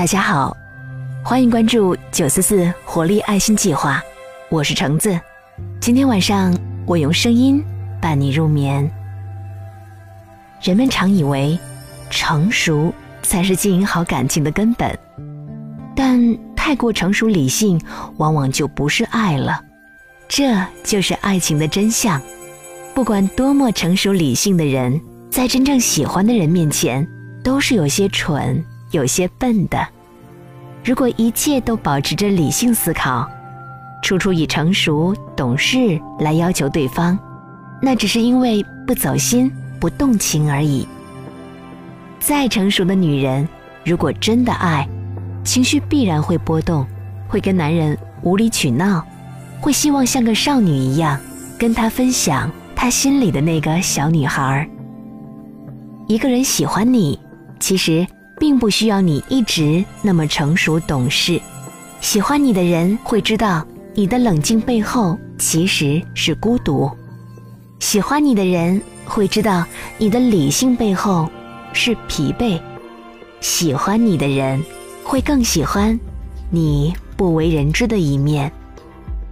大家好，欢迎关注九四四活力爱心计划，我是橙子。今天晚上我用声音伴你入眠。人们常以为成熟才是经营好感情的根本，但太过成熟理性，往往就不是爱了。这就是爱情的真相。不管多么成熟理性的人，在真正喜欢的人面前，都是有些蠢。有些笨的，如果一切都保持着理性思考，处处以成熟懂事来要求对方，那只是因为不走心、不动情而已。再成熟的女人，如果真的爱，情绪必然会波动，会跟男人无理取闹，会希望像个少女一样跟他分享他心里的那个小女孩。一个人喜欢你，其实。并不需要你一直那么成熟懂事，喜欢你的人会知道你的冷静背后其实是孤独，喜欢你的人会知道你的理性背后是疲惫，喜欢你的人会更喜欢你不为人知的一面，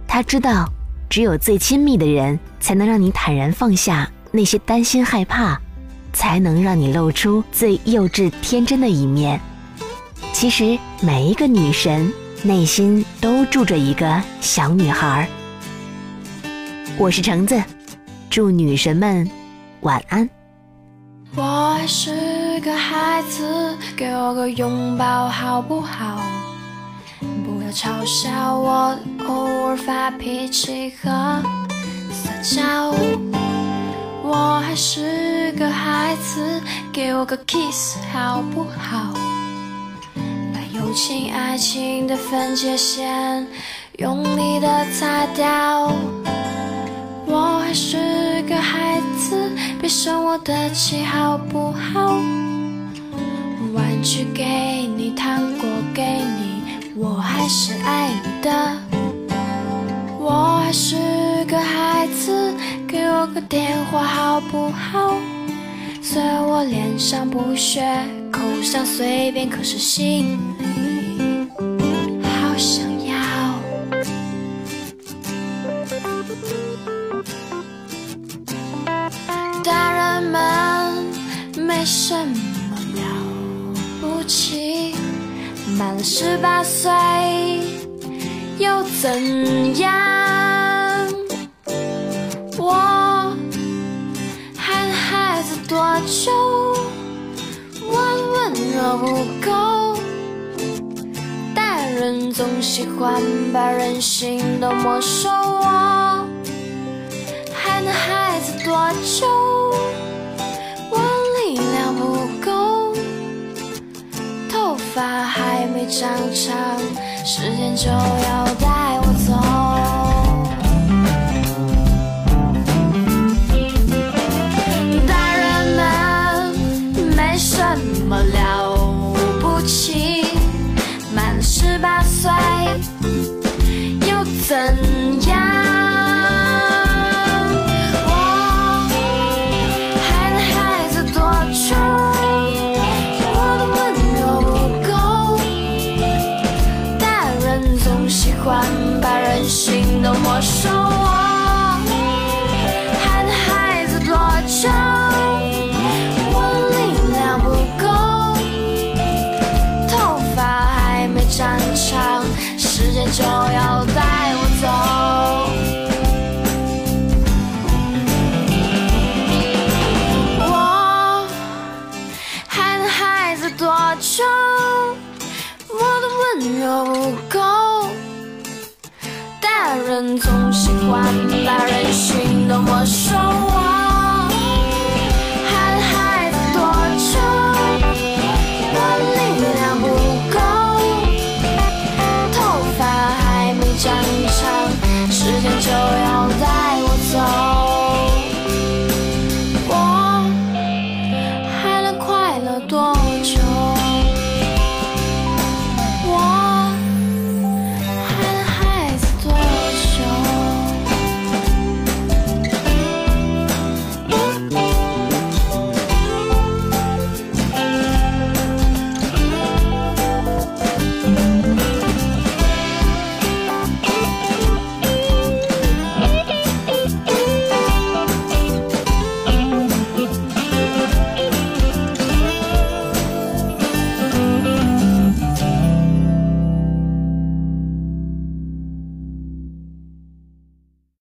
他知道只有最亲密的人才能让你坦然放下那些担心害怕。才能让你露出最幼稚天真的一面。其实每一个女神内心都住着一个小女孩。我是橙子，祝女神们晚安。我是个孩子，给我个拥抱好不好？不要嘲笑我偶尔发脾气和撒娇。我还是个孩子，给我个 kiss 好不好？把友情、爱情的分界线用力的擦掉。我还是个孩子，别生我的气好不好？玩具给你，糖果给你，我还是爱你的。我还是个孩子。给我个电话好不好？虽然我脸上不屑，口上随便，可是心里好想要。大人们没什么了不起，满了十八岁又怎样？子多久？温柔不够，大人总喜欢把人性都没收。我还能孩子多久？我力量不够，头发还没长长，时间就要心都没收。我还能孩子多久？我力量不够，头发还没长长，时间就要带我走。我还能孩子多久。我的温柔不够，人总喜欢把人心都没收。